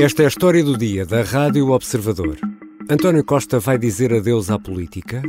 Esta é a história do dia da Rádio Observador. António Costa vai dizer adeus à política?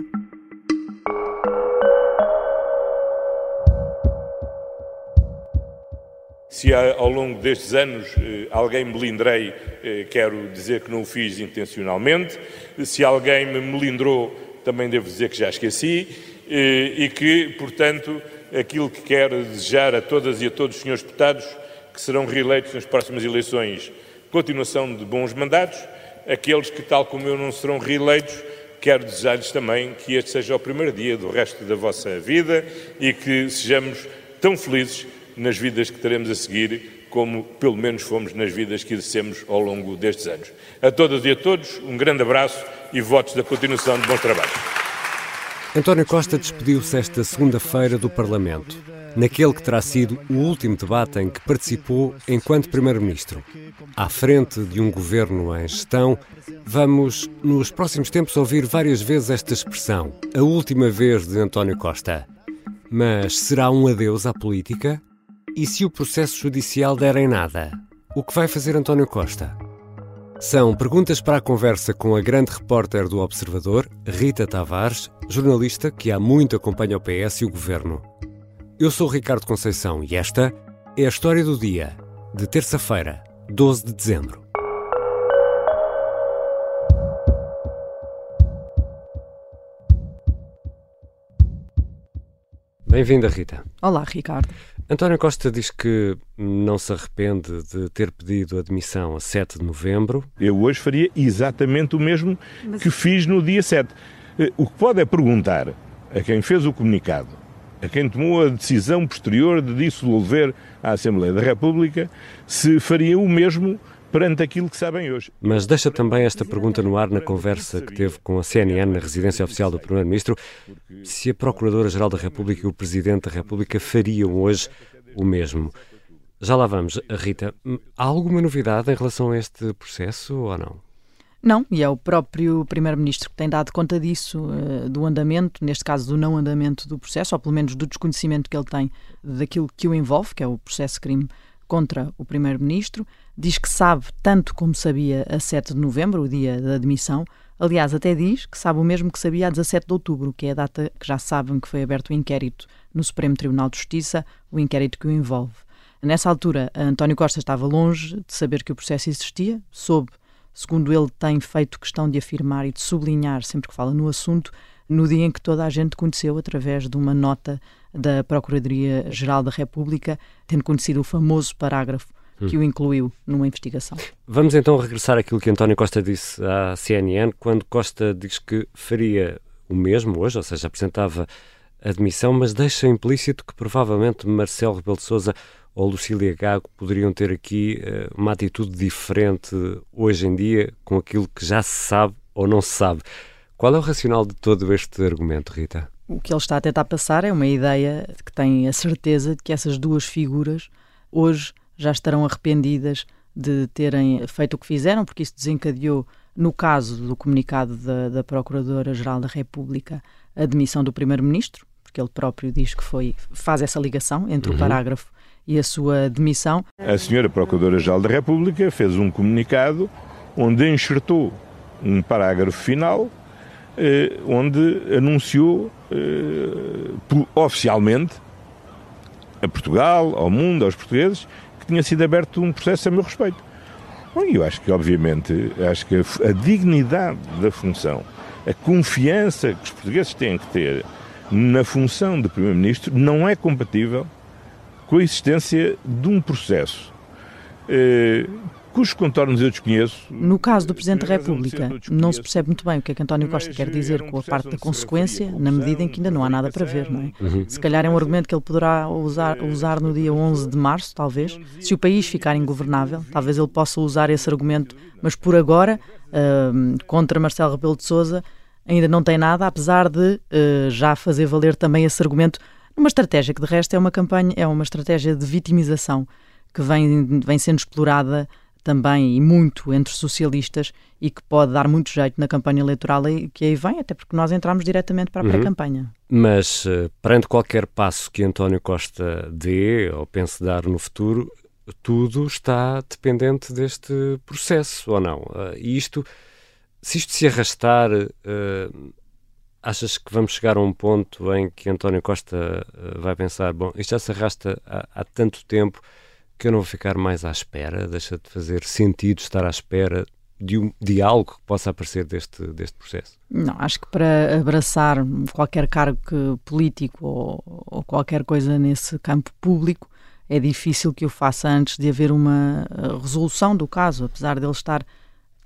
Se ao longo destes anos eh, alguém me melindrei, eh, quero dizer que não o fiz intencionalmente. Se alguém me melindrou, também devo dizer que já esqueci. Eh, e que, portanto, aquilo que quero desejar a todas e a todos os senhores deputados que serão reeleitos nas próximas eleições, continuação de bons mandatos. Aqueles que, tal como eu, não serão reeleitos, quero desejar-lhes também que este seja o primeiro dia do resto da vossa vida e que sejamos tão felizes nas vidas que teremos a seguir, como pelo menos fomos nas vidas que exercemos ao longo destes anos. A todas e a todos, um grande abraço e votos da continuação de bons trabalhos. António Costa despediu-se esta segunda-feira do Parlamento, naquele que terá sido o último debate em que participou enquanto Primeiro-Ministro. À frente de um governo em gestão, vamos, nos próximos tempos, ouvir várias vezes esta expressão, a última vez de António Costa. Mas será um adeus à política? E se o processo judicial der em nada? O que vai fazer António Costa? São perguntas para a conversa com a grande repórter do Observador, Rita Tavares, jornalista que há muito acompanha o PS e o governo. Eu sou Ricardo Conceição e esta é a história do dia, de terça-feira, 12 de dezembro. Bem-vinda, Rita. Olá, Ricardo. António Costa diz que não se arrepende de ter pedido admissão a 7 de novembro. Eu hoje faria exatamente o mesmo Mas... que fiz no dia 7. Eh, o que pode é perguntar a quem fez o comunicado, a quem tomou a decisão posterior de dissolver a Assembleia da República, se faria o mesmo perante aquilo que sabem hoje. Mas deixa também esta pergunta no ar na conversa que teve com a CNN na residência oficial do Primeiro-Ministro, se a Procuradora-Geral da República e o Presidente da República fariam hoje o mesmo. Já lá vamos. Rita, há alguma novidade em relação a este processo ou não? Não, e é o próprio Primeiro-Ministro que tem dado conta disso, uh, do andamento, neste caso do não andamento do processo, ou pelo menos do desconhecimento que ele tem daquilo que o envolve, que é o processo crime contra o Primeiro-Ministro, diz que sabe tanto como sabia a 7 de novembro, o dia da admissão. Aliás, até diz que sabe o mesmo que sabia a 17 de outubro, que é a data que já sabem que foi aberto o inquérito no Supremo Tribunal de Justiça, o inquérito que o envolve. Nessa altura, António Costa estava longe de saber que o processo existia, soube, segundo ele tem feito questão de afirmar e de sublinhar sempre que fala no assunto, no dia em que toda a gente conheceu através de uma nota da Procuradoria-Geral da República, tendo conhecido o famoso parágrafo que o incluiu numa investigação. Vamos então regressar àquilo que António Costa disse à CNN, quando Costa diz que faria o mesmo hoje, ou seja, apresentava admissão, mas deixa implícito que provavelmente Marcelo Rebelo de Sousa ou Lucília Gago poderiam ter aqui uh, uma atitude diferente hoje em dia com aquilo que já se sabe ou não se sabe. Qual é o racional de todo este argumento, Rita? O que ele está a tentar passar é uma ideia de que tem a certeza de que essas duas figuras hoje já estarão arrependidas de terem feito o que fizeram, porque isso desencadeou, no caso do comunicado da, da Procuradora-Geral da República, a demissão do Primeiro-Ministro, porque ele próprio diz que foi, faz essa ligação entre uhum. o parágrafo e a sua demissão. A senhora Procuradora-Geral da República fez um comunicado onde enxertou um parágrafo final eh, onde anunciou eh, oficialmente a Portugal, ao mundo, aos portugueses, que tinha sido aberto um processo a meu respeito. Bom, eu acho que, obviamente, acho que a, a dignidade da função, a confiança que os portugueses têm que ter na função de Primeiro-Ministro não é compatível com a existência de um processo eh, cujos contornos eu desconheço. No caso do Presidente da República, não se percebe muito bem o que é que António Costa quer dizer com a parte da consequência, na medida em que ainda não há nada para ver, não é? Uhum. Se calhar é um argumento que ele poderá usar, usar no dia 11 de março, talvez. Se o país ficar ingovernável, talvez ele possa usar esse argumento, mas por agora, uh, contra Marcelo Rebelo de Sousa, ainda não tem nada, apesar de uh, já fazer valer também esse argumento, uma estratégia que de resto é uma campanha, é uma estratégia de vitimização que vem, vem sendo explorada também e muito entre socialistas e que pode dar muito jeito na campanha eleitoral que aí vem, até porque nós entramos diretamente para a uhum. pré-campanha. Mas, uh, perante qualquer passo que António Costa dê ou pense dar no futuro, tudo está dependente deste processo, ou não? Uh, e isto, se isto se arrastar, uh, achas que vamos chegar a um ponto em que António Costa uh, vai pensar: bom, isto já se arrasta há, há, tanto tempo que eu não vou ficar mais à espera, deixa de fazer sentido estar à espera de, um, de algo que possa aparecer deste, deste processo? Não, acho que para abraçar qualquer cargo político ou, ou qualquer coisa nesse campo público é difícil que o faça antes de haver uma eh, resolução do caso, apesar de ele estar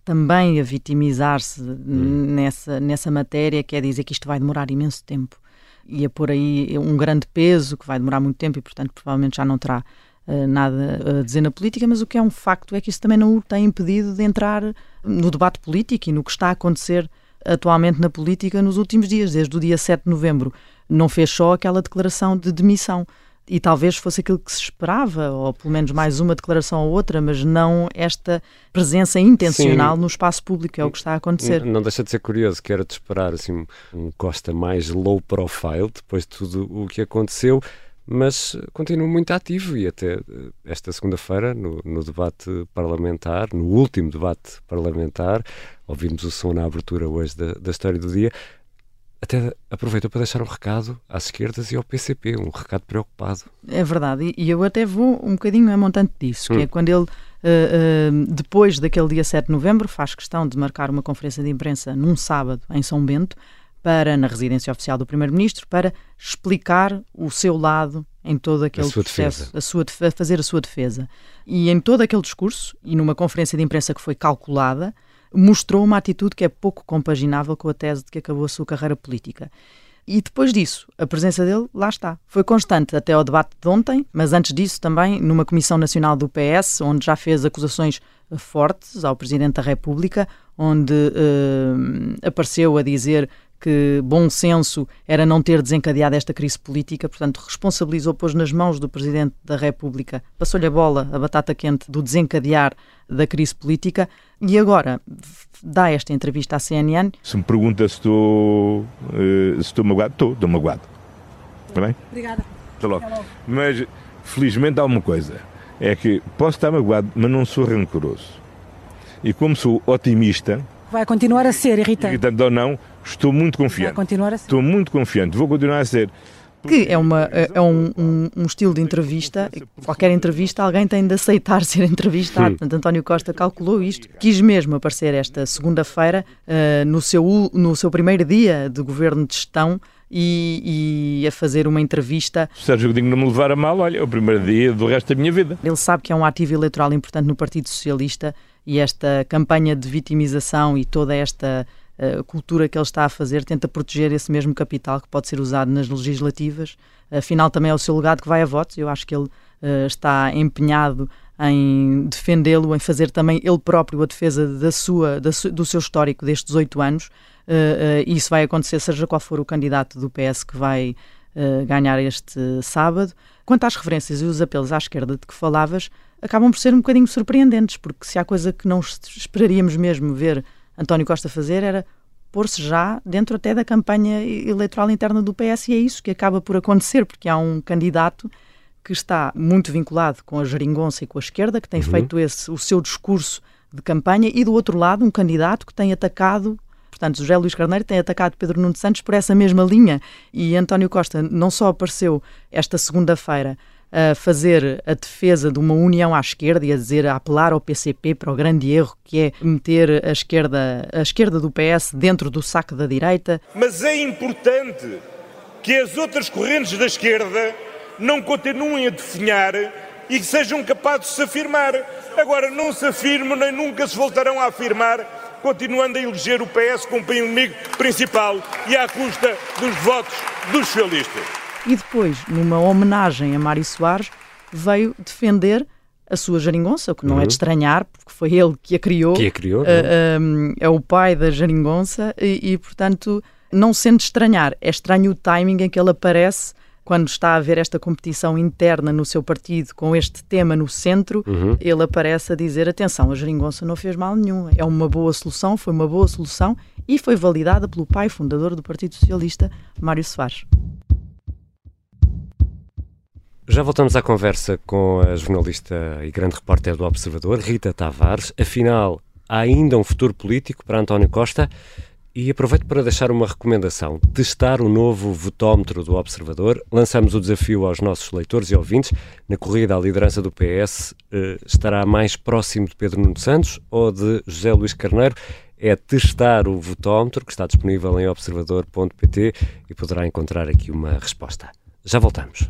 também a vitimizar-se hum. nessa, nessa matéria, quer dizer que isto vai demorar imenso tempo. E a pôr aí um grande peso que vai demorar muito tempo e, portanto, provavelmente já não terá uh, nada a dizer na política, mas o que é um facto é que isso também não o tem impedido de entrar no debate político e no que está a acontecer atualmente na política nos últimos dias, desde o dia 7 de novembro. Não fez só aquela declaração de demissão e talvez fosse aquilo que se esperava, ou pelo menos mais uma declaração ou outra, mas não esta presença intencional Sim. no espaço público, é o que está a acontecer. Não deixa de ser curioso, que era de esperar assim, um Costa mais low profile, depois de tudo o que aconteceu, mas continua muito ativo e até eh, esta segunda-feira, no, no, debate parlamentar, no último debate parlamentar, ouvimos o som na abertura hoje da, da história do dia, até aproveitou para deixar um recado às esquerdas e ao PCP, um recado preocupado. É verdade, e eu até vou um bocadinho a montante disso, hum. que é quando ele, uh, uh, depois daquele dia 7 de novembro, faz questão de marcar uma conferência de imprensa num sábado em São Bento, para, na residência oficial do Primeiro-Ministro, para explicar o seu lado em todo aquele a sua processo, defesa. a sua, a fazer a sua defesa. E em todo aquele discurso, e numa conferência de imprensa que foi calculada, mostrou uma atitude que é pouco compaginável com a tese de que acabou a sua carreira política. E depois disso, a presença dele, lá está. Foi constante até ao debate de ontem, mas antes disso também numa Comissão Nacional do PS, onde já fez acusações fortes ao Presidente da República, onde uh, apareceu a dizer que bom senso era não ter desencadeado esta crise política, portanto, responsabilizou, pôs nas mãos do Presidente da República, passou-lhe a bola, a batata quente do desencadear da crise política e agora dá esta entrevista à CNN. Se me pergunta se estou, uh, se estou magoado, estou, estou magoado. Está bem? Obrigada. Até logo. Mas, felizmente, há uma coisa: é que posso estar magoado, mas não sou rancoroso. E como sou otimista. Vai continuar a ser irritante. Irritante ou não, Estou muito confiante. Vai continuar a ser. Estou muito confiante. Vou continuar a ser. Que é, uma, é um, um, um, estilo de entrevista, qualquer entrevista alguém tem de aceitar ser entrevistado. Portanto, António Costa calculou isto, quis mesmo aparecer esta segunda-feira, uh, no, seu, no seu primeiro dia de governo de gestão, e, e, a fazer uma entrevista. Sérgio Godinho não me levar a mal, olha, é o primeiro dia do resto da minha vida. Ele sabe que é um ativo eleitoral importante no Partido Socialista e esta campanha de vitimização e toda esta a cultura que ele está a fazer tenta proteger esse mesmo capital que pode ser usado nas legislativas. Afinal, também é o seu legado que vai a votos. Eu acho que ele uh, está empenhado em defendê-lo, em fazer também ele próprio a defesa da sua, da su, do seu histórico destes oito anos. Uh, uh, isso vai acontecer, seja qual for o candidato do PS que vai ganhar este sábado. Quanto às referências e os apelos à esquerda de que falavas, acabam por ser um bocadinho surpreendentes, porque se há coisa que não esperaríamos mesmo ver António Costa fazer era pôr-se já dentro até da campanha eleitoral interna do PS e é isso que acaba por acontecer, porque há um candidato que está muito vinculado com a geringonça e com a esquerda, que tem uhum. feito esse o seu discurso de campanha, e do outro lado um candidato que tem atacado Portanto, José Luís Carneiro tem atacado Pedro Nuno Santos por essa mesma linha. E António Costa não só apareceu esta segunda-feira a fazer a defesa de uma união à esquerda e a dizer, a apelar ao PCP para o grande erro que é meter a esquerda, a esquerda do PS dentro do saco da direita. Mas é importante que as outras correntes da esquerda não continuem a definhar e que sejam capazes de se afirmar. Agora, não se afirmam nem nunca se voltarão a afirmar, continuando a eleger o PS como inimigo principal e à custa dos votos dos socialistas e depois, numa homenagem a Mário Soares, veio defender a sua geringonça, o que não uhum. é de estranhar, porque foi ele que a criou. Que a criou. Uh, uh, é o pai da geringonça e, e, portanto, não sendo estranhar, é estranho o timing em que ele aparece quando está a haver esta competição interna no seu partido com este tema no centro, uhum. ele aparece a dizer: atenção, a geringonça não fez mal nenhum, é uma boa solução, foi uma boa solução e foi validada pelo pai fundador do Partido Socialista, Mário Soares. Já voltamos à conversa com a jornalista e grande repórter do Observador, Rita Tavares. Afinal, há ainda um futuro político para António Costa? E aproveito para deixar uma recomendação: testar o novo votómetro do Observador. Lançamos o desafio aos nossos leitores e ouvintes. Na corrida à liderança do PS, eh, estará mais próximo de Pedro Nuno Santos ou de José Luís Carneiro? É testar o votómetro, que está disponível em observador.pt e poderá encontrar aqui uma resposta. Já voltamos.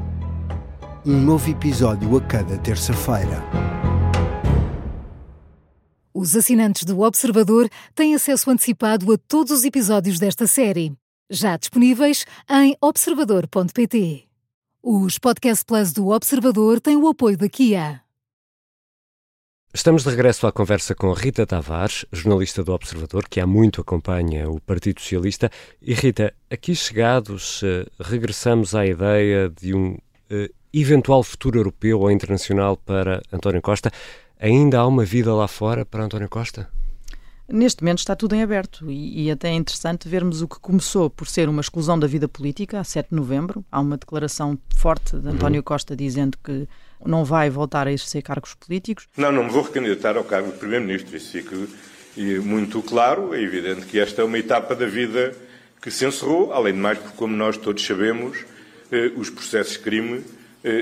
um novo episódio a cada terça-feira. Os assinantes do Observador têm acesso antecipado a todos os episódios desta série, já disponíveis em observador.pt. Os Podcast Plus do Observador têm o apoio da Kia. Estamos de regresso à conversa com Rita Tavares, jornalista do Observador, que há muito acompanha o Partido Socialista. E Rita, aqui chegados, eh, regressamos à ideia de um eh, eventual futuro europeu ou internacional para António Costa. Ainda há uma vida lá fora para António Costa? Neste momento está tudo em aberto e, e, até é interessante vermos o que começou por ser uma exclusão da vida política, a 7 de novembro. Há uma declaração forte de António uhum. Costa dizendo que não vai voltar a exercer cargos políticos. Não, não me vou recandidatar ao cargo de Primeiro-Ministro, isso fica muito claro. É evidente que esta é uma etapa da vida que se encerrou, além de mais, porque, como nós todos sabemos, eh, os processos de crime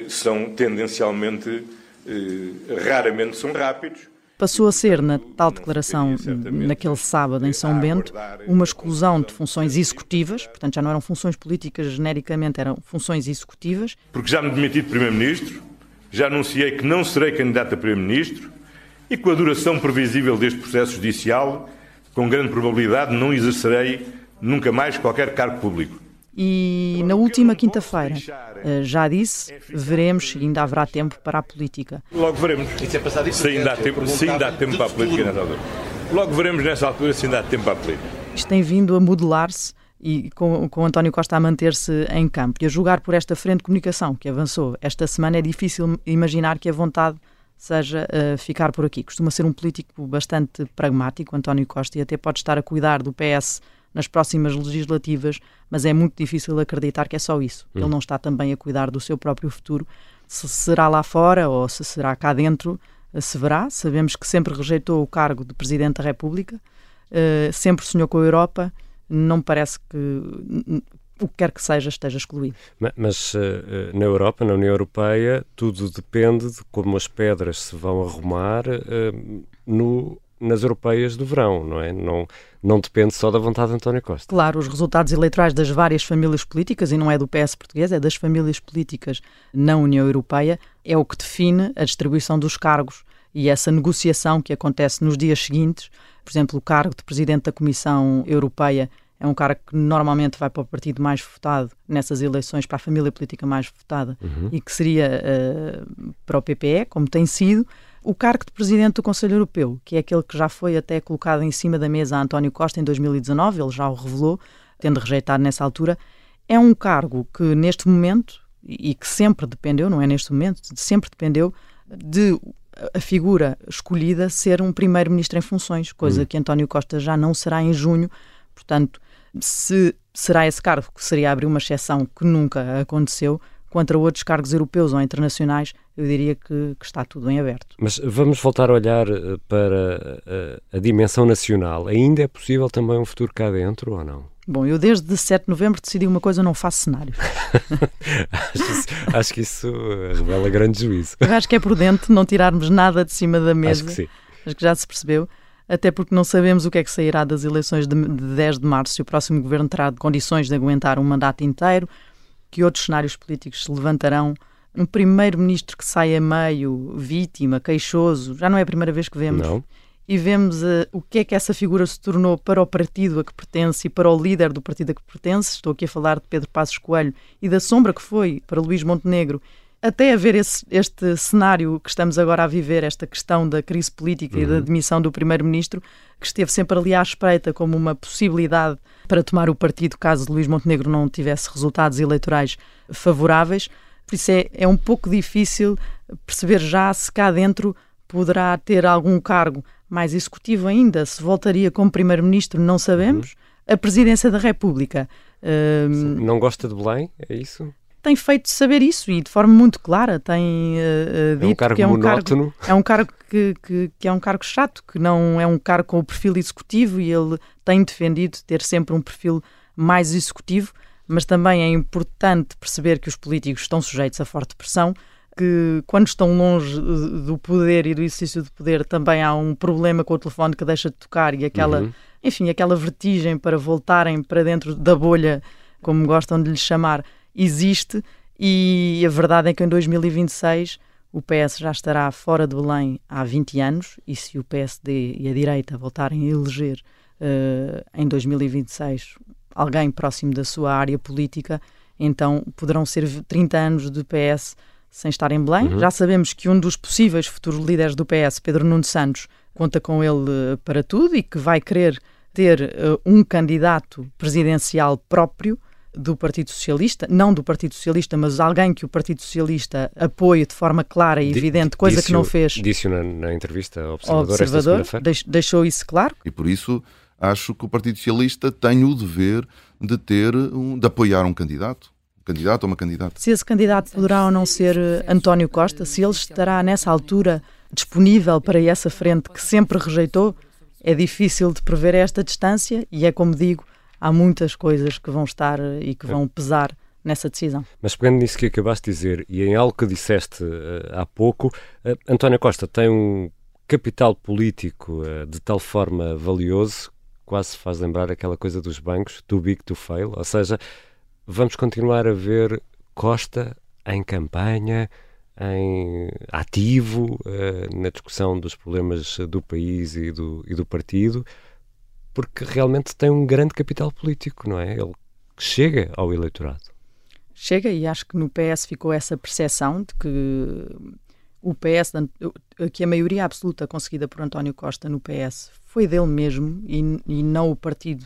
são tendencialmente, eh, raramente são rápidos. Passou a ser, na tal declaração, naquele sábado em São Bento, uma exclusão de funções executivas, portanto já não eram funções políticas genericamente, eram funções executivas. Porque já me demiti de Primeiro-Ministro, já anunciei que não serei candidato a Primeiro-Ministro e com a duração previsível deste processo judicial, com grande probabilidade não exercerei nunca mais qualquer cargo público. E na última quinta-feira, eh, já disse, veremos se ainda haverá tempo para a política. Logo veremos se ainda há tempo, se ainda há tempo para a política nessa altura. Logo veremos nessa altura se ainda há tempo para a política. Isto tem vindo a modelar-se e com, com António Costa a manter-se em campo. E a julgar por esta frente de comunicação que avançou esta semana, é difícil imaginar que a vontade seja uh, ficar por aqui. Costuma ser um político bastante pragmático, António Costa, e até pode estar a cuidar do PS nas próximas legislativas, mas é muito difícil acreditar que é só isso. Hum. Ele não está também a cuidar do seu próprio futuro. Se será lá fora ou se será cá dentro, eh, se verá. Sabemos que sempre rejeitou o cargo de Presidente da República, uh, sempre sonhou com a Europa. Não parece que o que quer que seja esteja excluído. Mas, uh, na Europa, na União Europeia, tudo depende de como as pedras se vão arrumar no nas europeias do verão, não é? Não, não depende só da vontade de António Costa. Claro, os resultados eleitorais das várias famílias políticas, e não é do PS português, é das famílias políticas na União Europeia, é o que define a distribuição dos cargos e essa negociação que acontece nos dias seguintes. Por exemplo, o cargo de Presidente da Comissão Europeia é um cargo que normalmente vai para o partido mais votado nessas eleições, para a família política mais votada, uhum. e que seria uh, para o PPE, como tem sido. O cargo de presidente do Conselho Europeu, que é aquele que já foi até colocado em cima da mesa a António Costa em 2019, ele já o revelou, tendo rejeitado nessa altura, é um cargo que neste momento, e que sempre dependeu, não é neste momento, sempre dependeu de a figura escolhida ser um primeiro-ministro em funções, coisa hum. que António Costa já não será em junho. Portanto, se será esse cargo que seria abrir uma exceção que nunca aconteceu, contra outros cargos europeus ou internacionais, eu diria que, que, está tudo em aberto. Mas vamos voltar a olhar eh, para a, eh, a, dimensão nacional. Ainda é possível também um futuro cá dentro ou não? Bom, eu desde 7 de novembro decidi uma coisa, não faço cenários. acho, acho, que isso revela grande juízo. Eu acho que é prudente não tirarmos nada de cima da mesa. Acho que sim. Acho que já se percebeu até porque não sabemos o que é que sairá das eleições de 10 de março, se o próximo governo terá condições de aguentar um mandato inteiro, que outros cenários políticos se levantarão. Um primeiro-ministro que sai a meio, vítima, queixoso, já não é a primeira vez que vemos. Não. e vemos uh, o que é que essa figura se tornou para o partido a que pertence e para o líder do partido a que pertence. Estou aqui a falar de Pedro Passos Coelho e da sombra que foi para Luís Montenegro até haver esse, este cenário que estamos agora a viver, esta questão da crise política uhum. e da uhum. demissão do primeiro-ministro, que esteve sempre ali à espreita como uma possibilidade para tomar o partido caso Luís Montenegro não tivesse resultados eleitorais favoráveis. Por isso é, é um pouco difícil perceber já se cá dentro poderá ter algum cargo mais executivo ainda, se voltaria como primeiro-ministro, não sabemos. Uhum. A presidência da República. Uh, não gosta de Belém? É isso? Tem feito saber isso e de forma muito clara tem uh, dito é um cargo que é um monótono. cargo é um cargo que, que, que, é um cargo chato que não é um cargo com o perfil executivo e ele tem defendido ter sempre um perfil mais executivo mas também é importante perceber que os políticos estão sujeitos a forte pressão que quando estão longe do poder e do exercício de poder também há um problema com o telefone que deixa de tocar e aquela uhum. enfim aquela vertigem para voltarem para dentro da bolha como gostam de lhe chamar existe e a verdade é que em 2026 o PS já estará fora de Belém há 20 anos e se o PSD e a direita voltarem a eleger uh, em 2026 alguém próximo da sua área política, então poderão ser 30 anos de PS sem estar em Belém. Uhum. Já sabemos que um dos possíveis futuros líderes do PS, Pedro Nuno Santos, conta com ele uh, para tudo e que vai querer ter uh, um candidato presidencial próprio do Partido Socialista, não do Partido Socialista, mas alguém que o Partido Socialista apoie de forma clara e evidente, coisa disse, que não fez. Disse na, na entrevista ao Observador, Observador deixou isso claro. E por isso acho que o Partido Socialista tem o dever de ter, de apoiar um candidato. Um candidato ou uma candidata. Se esse candidato poderá ou não ser eh, António Costa, se ele estará nessa altura disponível para essa frente que sempre rejeitou, é difícil de prever esta distância e é como digo, há muitas coisas que vão estar eh, e que vão pesar nessa decisão. Mas pegando nisso que acabaste de dizer e em algo que disseste uh, há pouco, uh, António Costa tem um capital político uh, de tal forma valioso, quase faz lembrar aquela coisa dos bancos, too big to fail, ou seja, vamos continuar a ver Costa em campanha, em ativo na discussão dos problemas do país e do, e do partido, porque realmente tem um grande capital político, não é? Ele chega ao eleitorado. Chega, e acho que no PS ficou essa percepção de que o PS, que a maioria absoluta conseguida por António Costa no PS foi dele mesmo e, e não o partido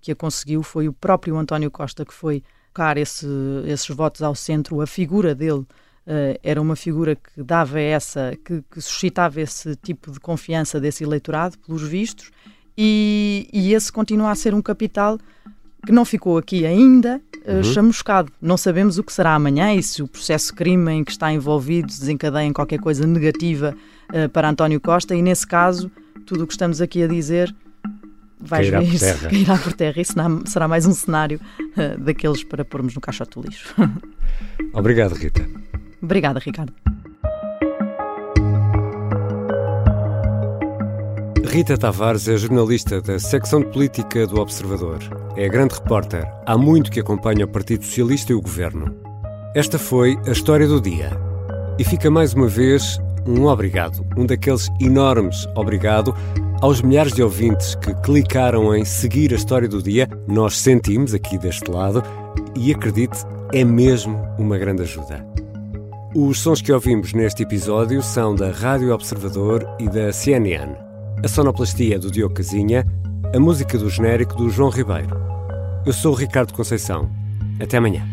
que a conseguiu, foi o próprio António Costa que foi tocar esse, esses votos ao centro, a figura dele Uh, era uma figura que dava essa, que, que, suscitava esse tipo de confiança desse eleitorado, pelos vistos, e, e esse continua a ser um capital que não ficou aqui ainda uh, uhum. chamuscado. Não sabemos o que será amanhã e se o processo crime em que está envolvido desencadeia em qualquer coisa negativa uh, para António Costa e, nesse caso, tudo o que estamos aqui a dizer vai cairá ver isso, cairá por terra. Isso será mais um cenário uh, daqueles para pormos no caixote do lixo. Obrigado, Rita. Obrigada, Ricardo. Rita Tavares é jornalista da secção de política do Observador. É grande repórter. Há muito que acompanha o Partido Socialista e o governo. Esta foi a história do dia. E fica mais uma vez um obrigado, um daqueles enormes obrigado aos milhares de ouvintes que clicaram em seguir a história do dia. Nós sentimos aqui deste lado e acredite, é mesmo uma grande ajuda. Os sons que ouvimos neste episódio são da Rádio Observador e da CNN a sonoplastia do Diogo Casinha, a música do genérico do João Ribeiro. Eu sou o Ricardo Conceição. Até amanhã.